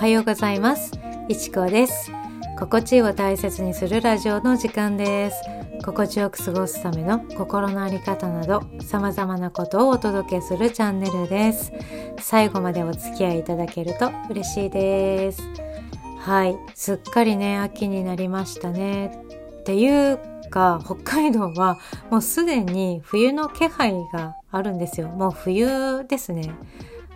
はようございます。いちこです。心地を大切にするラジオの時間です。心地よく過ごすための心のあり方など様々なことをお届けするチャンネルです。最後までお付き合いいただけると嬉しいです。はい。すっかりね秋になりましたね。っていうか北海道はもうすでに冬の気配があるんですよ。もう冬ですね。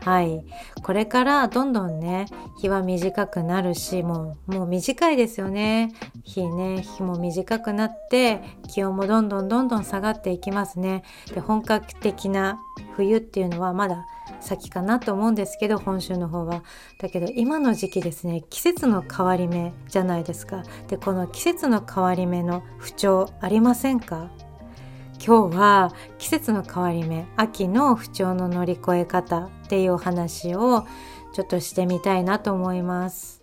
はい。これからどんどんね、日は短くなるし、もう、もう短いですよね。日ね、日も短くなって、気温もどんどんどんどん下がっていきますね。で、本格的な冬っていうのはまだ先かなと思うんですけど、本州の方は。だけど、今の時期ですね、季節の変わり目じゃないですか。で、この季節の変わり目の不調ありませんか？今日は季節の変わり目秋の不調の乗り越え方っていうお話をちょっとしてみたいなと思います。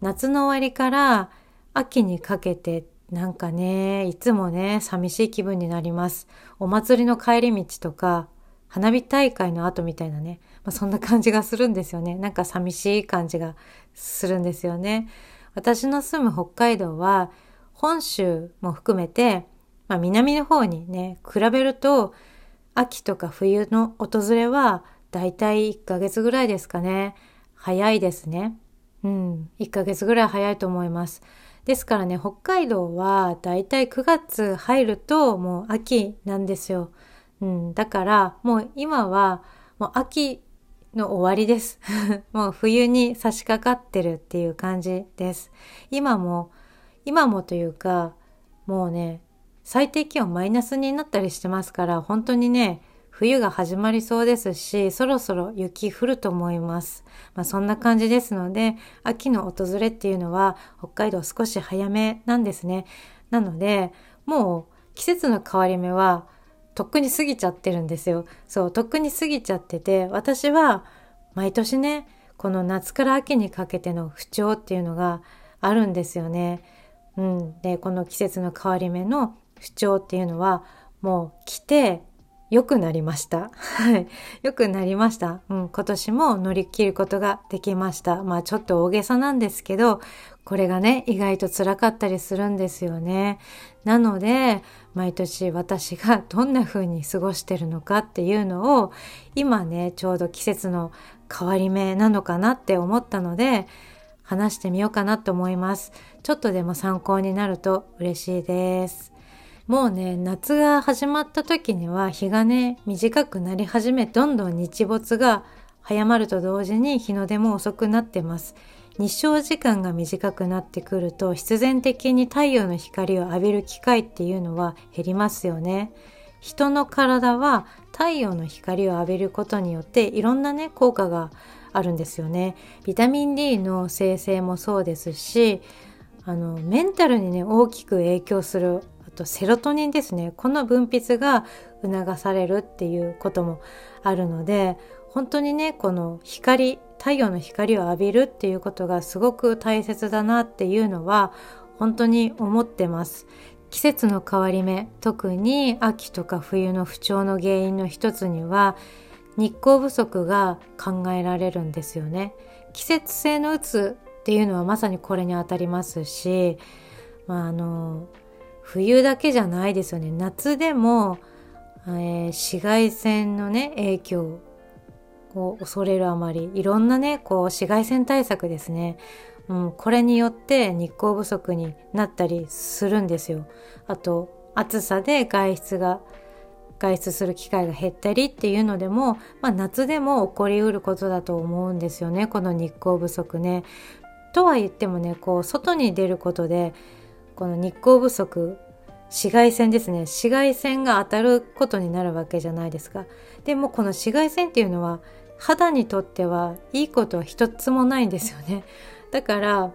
夏の終わりから秋にかけてなんかねいつもね寂しい気分になります。お祭りの帰り道とか花火大会の後みたいなね、まあ、そんな感じがするんですよね。なんか寂しい感じがするんですよね。私の住む北海道は本州も含めてまあ、南の方にね、比べると、秋とか冬の訪れは、だいたい1ヶ月ぐらいですかね。早いですね。うん、1ヶ月ぐらい早いと思います。ですからね、北海道はだいたい9月入るともう秋なんですよ。うん、だからもう今はもう秋の終わりです。もう冬に差し掛かってるっていう感じです。今も、今もというか、もうね、最低気温マイナスになったりしてますから、本当にね、冬が始まりそうですし、そろそろ雪降ると思います。まあそんな感じですので、秋の訪れっていうのは北海道少し早めなんですね。なので、もう季節の変わり目はとっくに過ぎちゃってるんですよ。そう、とっくに過ぎちゃってて、私は毎年ね、この夏から秋にかけての不調っていうのがあるんですよね。うん。で、この季節の変わり目の不調っていうのはもう来て良くなりました。はい。良くなりました。うん。今年も乗り切ることができました。まあちょっと大げさなんですけど、これがね、意外と辛かったりするんですよね。なので、毎年私が どんな風に過ごしてるのかっていうのを、今ね、ちょうど季節の変わり目なのかなって思ったので、話してみようかなと思います。ちょっとでも参考になると嬉しいです。もうね夏が始まった時には日がね短くなり始めどんどん日没が早まると同時に日の出も遅くなってます。日照時間が短くなってくると必然的に太陽の光を浴びる機会っていうのは減りますよね。人の体は太陽の光を浴びることによっていろんなね効果があるんですよね。ビタミン D の生成もそうですしあのメンタルにね大きく影響するとセロトニンですね。この分泌が促されるっていうこともあるので本当にねこの光太陽の光を浴びるっていうことがすごく大切だなっていうのは本当に思ってます。季節の変わり目特に秋とか冬の不調の原因の一つには日光不足が考えられるんですよね。季節性のうつっていうのはまさにこれにあたりますし、まあ、あの冬だけじゃないですよね。夏でも、えー、紫外線のね影響を恐れるあまり。いろんなねこう紫外線対策ですね、うん、これによって日光不足になったりするんですよ。あと暑さで外出が外出する機会が減ったりっていうのでも、まあ、夏でも起こりうることだと思うんですよね。この日光不足ね。とは言ってもねこう外に出ることでこの日光不足紫外線ですね。紫外線が当たることになるわけじゃないですか。でもこの紫外線っていうのは肌にとってはいいことは一つもないんですよね。だから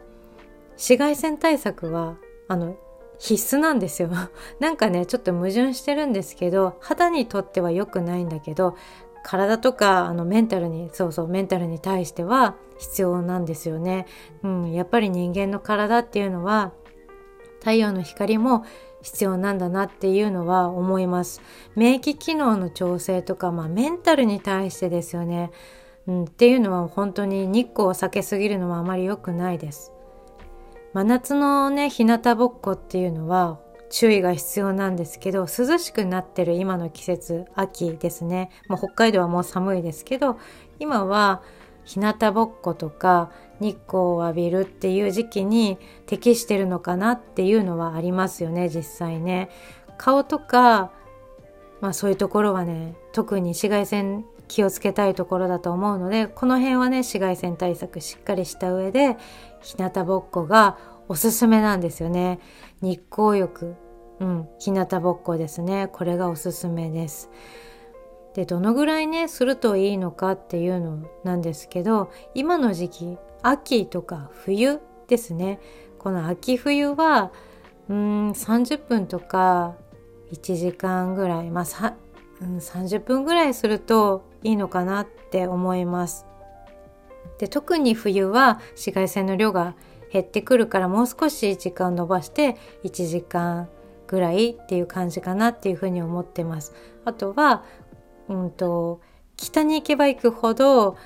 紫外線対策はあの必須なんですよ。なんかねちょっと矛盾してるんですけど肌にとっては良くないんだけど体とかあのメンタルにそうそうメンタルに対しては必要なんですよね、うん、やっぱり人間の体っていうのは太陽の光も必要なんだなっていうのは思います。免疫機能の調整とか、まあ、メンタルに対してですよね。うん、っていうのは本当に日光を避けすぎるのはあまり良くないです。真夏のね日向ぼっこっていうのは注意が必要なんですけど涼しくなってる今の季節秋ですね、まあ、北海道はもう寒いですけど今は日向ぼっことか日光を浴びるっていう時期に適してるのかなっていうのはありますよね実際ね。顔とか、まあ、そういうところはね特に紫外線気をつけたいところだと思うのでこの辺はね紫外線対策しっかりした上で日向ぼっこがおすすめなんですよね。日光浴、うん、日向ぼっこですね。これがおすすめです。で、どのぐらいね、するといいのかっていうのなんですけど、今の時期、秋とか冬ですね。この秋冬は、うん、30分とか1時間ぐらい、まあ、うん、30分ぐらいするといいのかなって思います。で特に冬は紫外線の量が減ってくるからもう少し時間伸ばして1時間ぐらいっていう感じかなっていうふうに思ってます。あとは、うんと、北に行けば行くほど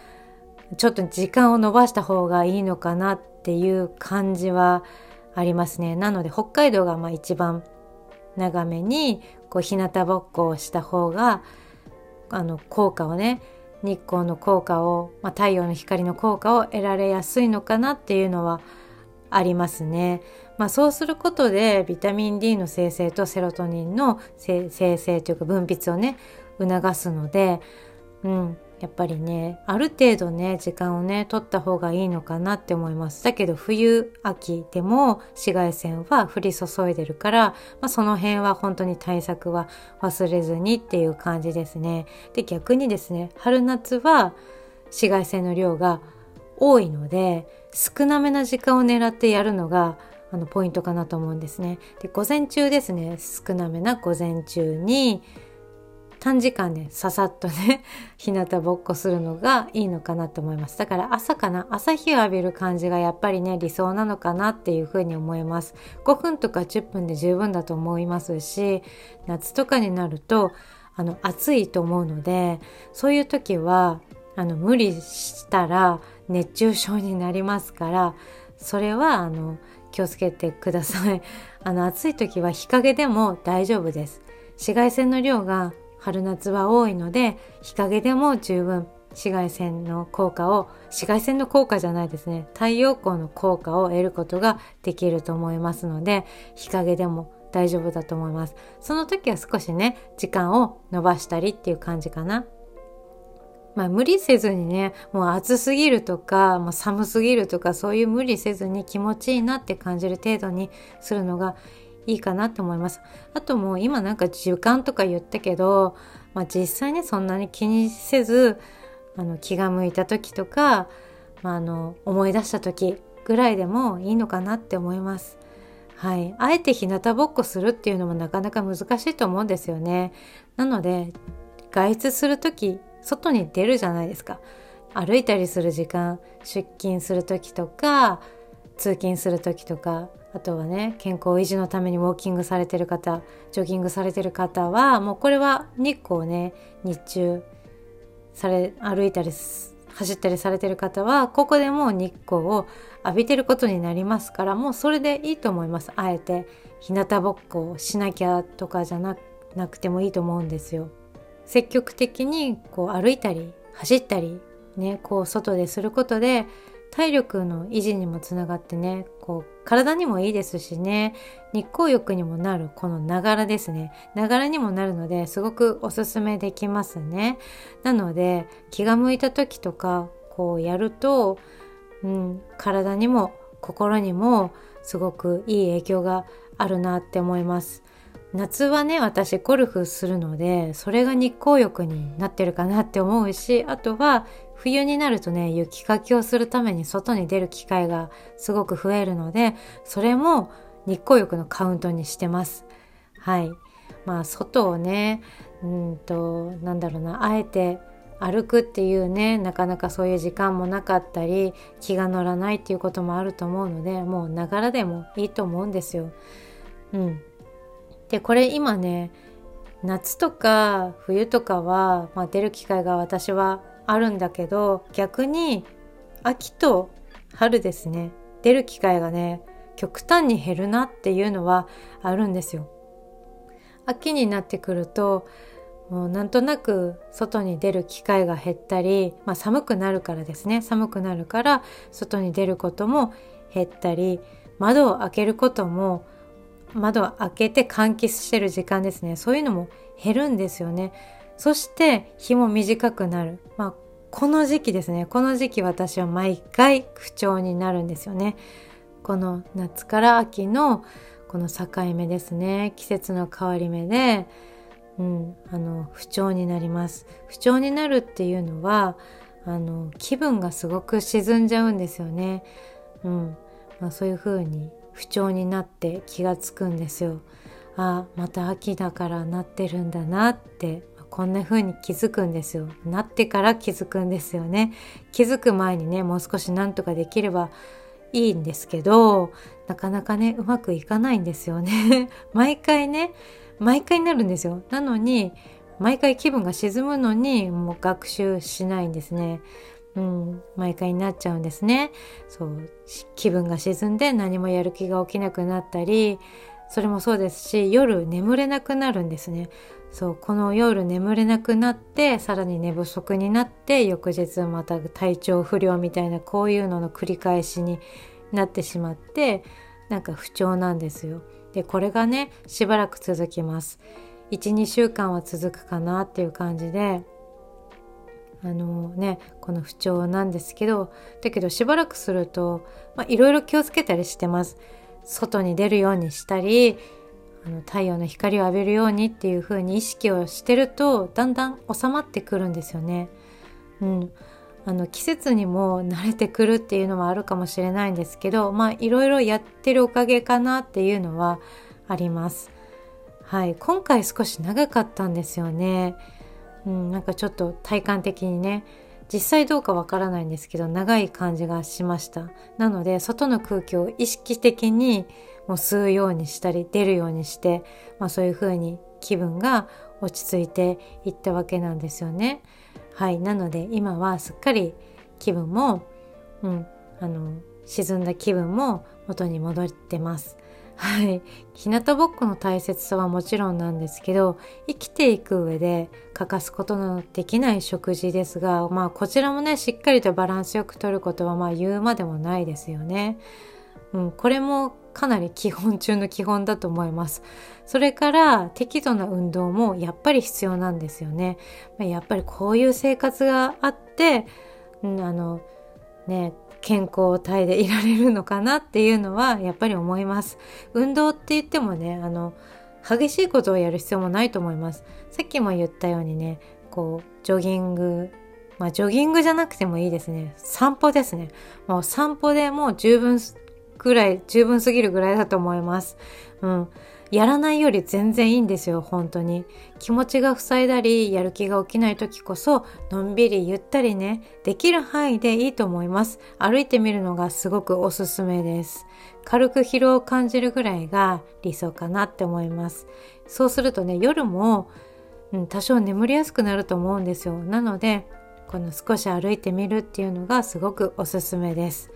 ちょっと時間を伸ばした方がいいのかなっていう感じはありますね。なので北海道がまあ一番長めにこう日向ぼっこをした方があの効果をね日光の効果を、まあ、太陽の光の効果を得られやすいのかなっていうのはありますね。まあ、そうすることでビタミン D の生成とセロトニンの生成というか分泌をね促すので、うん、やっぱりねある程度ね時間をね取った方がいいのかなって思います。だけど冬秋でも紫外線は降り注いでるから、まあ、その辺は本当に対策は忘れずにっていう感じですね。で逆にですね春夏は紫外線の量が多いので少なめな時間を狙ってやるのがあのポイントかなと思うんですね。で午前中ですね少なめな午前中に短時間ねささっとね 日向ぼっこするのがいいのかなと思います。だから朝かな。朝日を浴びる感じがやっぱりね理想なのかなっていうふうに思います。5分とか10分で十分だと思いますし夏とかになるとあの暑いと思うのでそういう時はあの無理したら熱中症になりますからそれはあの気をつけてください。あの暑い時は日陰でも大丈夫です。紫外線の量が春夏は多いので日陰でも十分紫外線の効果を紫外線の効果じゃないですね太陽光の効果を得ることができると思いますので日陰でも大丈夫だと思います。その時は少しね時間を伸ばしたりっていう感じかな。まあ無理せずにねもう暑すぎるとかもう寒すぎるとかそういう無理せずに気持ちいいなって感じる程度にするのがいいかなって思います。あともう今なんか時間とか言ったけど、まあ、実際ねそんなに気にせずあの気が向いた時とか、まあ、あの思い出した時ぐらいでもいいのかなって思います。はい、あえて日向ぼっこするっていうのもなかなか難しいと思うんですよね。なので外出する時外に出るじゃないですか。歩いたりする時間出勤する時とか通勤する時とかあとはね健康維持のためにウォーキングされてる方ジョギングされてる方はもうこれは日光ね日中され歩いたり走ったりされてる方はここでもう日光を浴びてることになりますからもうそれでいいと思います。あえて日向ぼっこをしなきゃとかじゃなくてもいいと思うんですよ。積極的にこう歩いたり走ったりねこう外ですることで体力の維持にもつながってねこう体にもいいですしね日光浴にもなるこのながらですね。ながらにもなるのですごくおすすめできますね。なので気が向いた時とかこうやると、うん、体にも心にもすごくいい影響があるなって思います。夏はね私ゴルフするのでそれが日光浴になってるかなって思うしあとは冬になるとね、雪かきをするために外に出る機会がすごく増えるので、それも日光浴のカウントにしてます。はい。まあ、外をね、うんと、なんだろうな、あえて歩くっていうね、なかなかそういう時間もなかったり、気が乗らないっていうこともあると思うので、もうながらでもいいと思うんですよ。うん。で、これ今ね、夏とか冬とかは、まあ、出る機会が私はあるんだけど逆に秋と春ですね出る機会がね極端に減るなっていうのはあるんですよ。秋になってくるともうなんとなく外に出る機会が減ったり、まあ、寒くなるからですね寒くなるから外に出ることも減ったり窓を開けることも窓を開けて換気してる時間ですね。そういうのも減るんですよね。そして日も短くなる。まあこの時期ですね。この時期私は毎回不調になるんですよね。この夏から秋のこの境目ですね。季節の変わり目でうん、あの不調になります。不調になるっていうのはあの気分がすごく沈んじゃうんですよね、うん。まあ、そういう風に不調になって気がつくんですよ。あまた秋だからなってるんだなって。こんな風に気づくんですよ。なってから気づくんですよね。気づく前にねもう少しなんとかできればいいんですけどなかなかねうまくいかないんですよね。毎回ね毎回になるんですよ。なのに毎回気分が沈むのにもう学習しないんですね。うん、毎回になっちゃうんですね。そう気分が沈んで何もやる気が起きなくなったりそれもそうですし夜眠れなくなるんですね。そうこの夜眠れなくなってさらに寝不足になって翌日また体調不良みたいなこういうのの繰り返しになってしまってなんか不調なんですよ。でこれがねしばらく続きます。12週間は続くかなっていう感じであのねこの不調なんですけどだけどしばらくするといろいろ気をつけたりしてます外に出るようにしたりあの太陽の光を浴びるようにっていう風に意識をしてるとだんだん収まってくるんですよね。うん、あの季節にも慣れてくるっていうのはあるかもしれないんですけどまあいろいろやってるおかげかなっていうのはあります。はい、今回少し長かったんですよね。うん、なんかちょっと体感的にね実際どうかわからないんですけど長い感じがしましたなので外の空気を意識的にもう吸うようにしたり出るようにして、まあ、そういう風に気分が落ち着いていったわけなんですよね。はいなので今はすっかり気分も、うん、あの沈んだ気分も元に戻ってます。はい。日向ぼっこの大切さはもちろんなんですけど、生きていく上で欠かすことのできない食事ですが、まあこちらもね、しっかりとバランスよくとることはまあ言うまでもないですよね。うん、これもかなり基本中の基本だと思います。それから適度な運動もやっぱり必要なんですよね。やっぱりこういう生活があって、うん、あのね健康体でいられるのかなっていうのはやっぱり思います。運動って言ってもねあの激しいことをやる必要もないと思います。さっきも言ったようにねこうジョギングまあジョギングじゃなくてもいいですね。散歩ですね。もう散歩でもう十分ぐらい、十分すぎるぐらいだと思います。うん。やらないより全然いいんですよ、本当に。気持ちが塞いだり、やる気が起きない時こそ、のんびりゆったりね、できる範囲でいいと思います。歩いてみるのがすごくおすすめです。軽く疲労を感じるぐらいが理想かなって思います。そうするとね、夜も、うん、多少眠りやすくなると思うんですよ。なので、この少し歩いてみるっていうのがすごくおすすめです。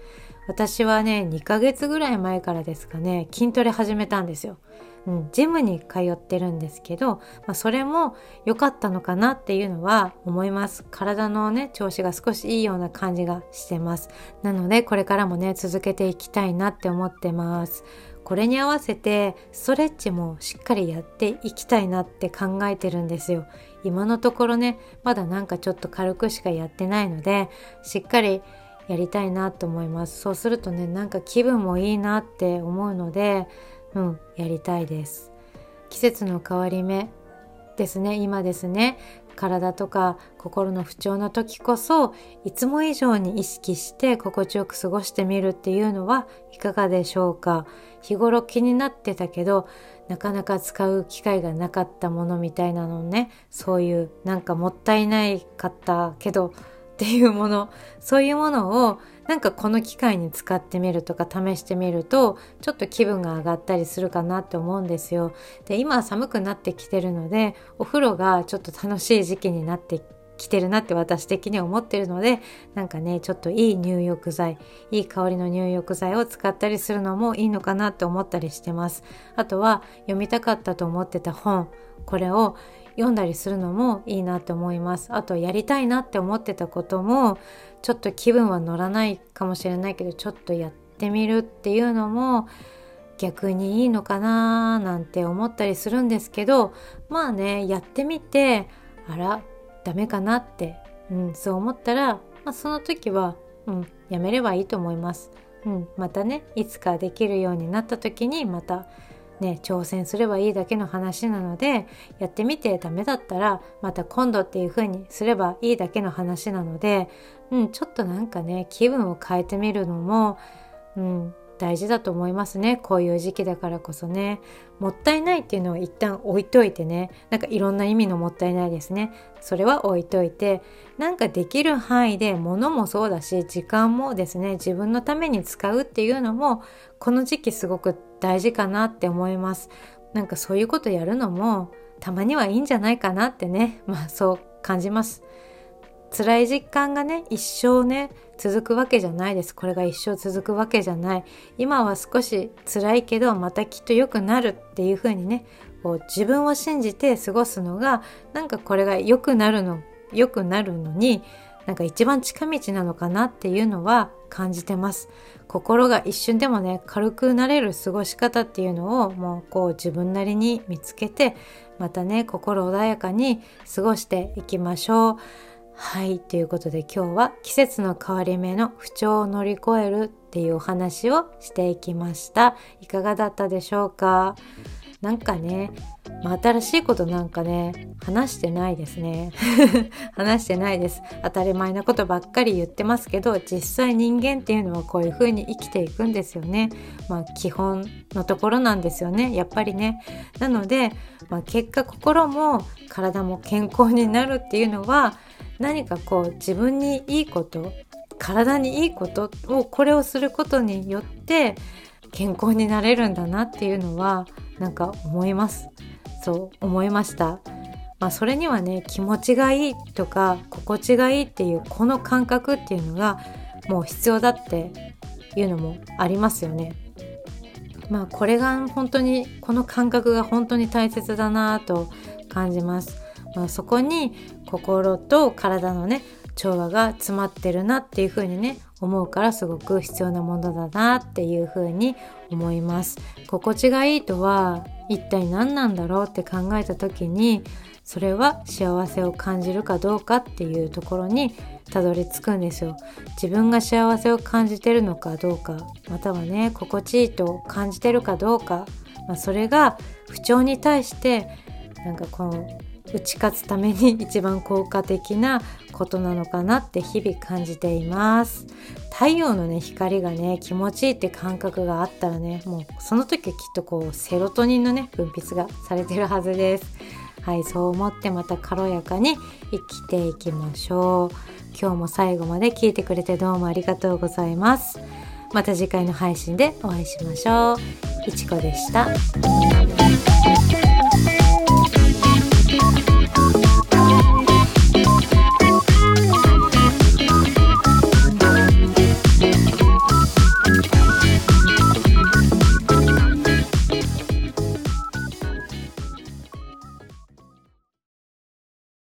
私はね2ヶ月ぐらい前からですかね筋トレ始めたんですよ。うん、ジムに通ってるんですけど、まあ、それも良かったのかなっていうのは思います。体のね調子が少しいいような感じがしてます。なのでこれからもね続けていきたいなって思ってます。これに合わせてストレッチもしっかりやっていきたいなって考えてるんですよ。今のところねまだなんかちょっと軽くしかやってないのでしっかりやりたいなと思います。そうするとねなんか気分もいいなって思うのでうんやりたいです。季節の変わり目ですね。今ですね。体とか心の不調の時こそいつも以上に意識して心地よく過ごしてみるっていうのはいかがでしょうか？日頃気になってたけどなかなか使う機会がなかったものみたいなのね。そういうなんかもったいないかったけどっていうものそういうものをなんかこの機会に使ってみるとか試してみるとちょっと気分が上がったりするかなって思うんですよ。で今寒くなってきてるのでお風呂がちょっと楽しい時期になってきてるなって私的には思ってるのでなんかねちょっといい入浴剤いい香りの入浴剤を使ったりするのもいいのかなって思ったりしてますあとは読みたかったと思ってた本これを読んだりするのもいいなって思いますあとやりたいなって思ってたこともちょっと気分は乗らないかもしれないけどちょっとやってみるっていうのも逆にいいのかななんて思ったりするんですけどまあねやってみてあらダメかなって、うん、そう思ったら、まあ、その時は、うん、やめればいいと思います。うん、またねいつかできるようになった時にまたね挑戦すればいいだけの話なのでやってみてダメだったらまた今度っていう風にすればいいだけの話なので、うん、ちょっとなんかね気分を変えてみるのも、うん、大事だと思いますね。こういう時期だからこそね。もったいないっていうのを一旦置いといてね。なんかいろんな意味のもったいないですね。それは置いといて。なんかできる範囲で物もそうだし時間もですね。自分のために使うっていうのもこの時期すごく大事かなって思います。なんかそういうことやるのもたまにはいいんじゃないかなってね。まあそう感じます。辛い実感がね一生ね続くわけじゃないです。これが一生続くわけじゃない。今は少し辛いけどまたきっと良くなるっていう風にねこう自分を信じて過ごすのがなんかこれが良くなるの良くなるのになんか一番近道なのかなっていうのは感じてます。心が一瞬でもね軽くなれる過ごし方っていうのをもうこう自分なりに見つけてまたね心穏やかに過ごしていきましょう。はい、ということで今日は季節の変わり目の不調を乗り越えるっていうお話をしていきました。いかがだったでしょうか？なんかね、まあ、新しいことなんかね、話してないですね。話してないです。当たり前なことばっかり言ってますけど、実際人間っていうのはこういう風に生きていくんですよね。まあ基本のところなんですよね。やっぱりね。なので、まあ、結果心も体も健康になるっていうのは、何かこう自分にいいこと体にいいことをこれをすることによって健康になれるんだなっていうのはなんか思います。そう思いました。まあそれにはね気持ちがいいとか心地がいいっていうこの感覚っていうのがもう必要だっていうのもありますよね。まあこれが本当にこの感覚が本当に大切だなと感じます、そこに心と体のね調和が詰まってるなっていう風にね思うからすごく必要なものだなっていう風に思います。心地がいいとは一体何なんだろうって考えた時にそれは幸せを感じるかどうかっていうところにたどり着くんですよ。自分が幸せを感じてるのかどうかまたはね心地いいと感じてるかどうか、まあ、それが不調に対してなんかこの打ち勝つために 一番効果的なことなのかなって日々感じています。太陽のね光がね気持ちいいって感覚があったらねもうその時はきっとこうセロトニンのね分泌がされてるはずです。はいそう思ってまた軽やかに生きていきましょう。今日も最後まで聞いてくれてどうもありがとうございます。また次回の配信でお会いしましょう。いちこでした。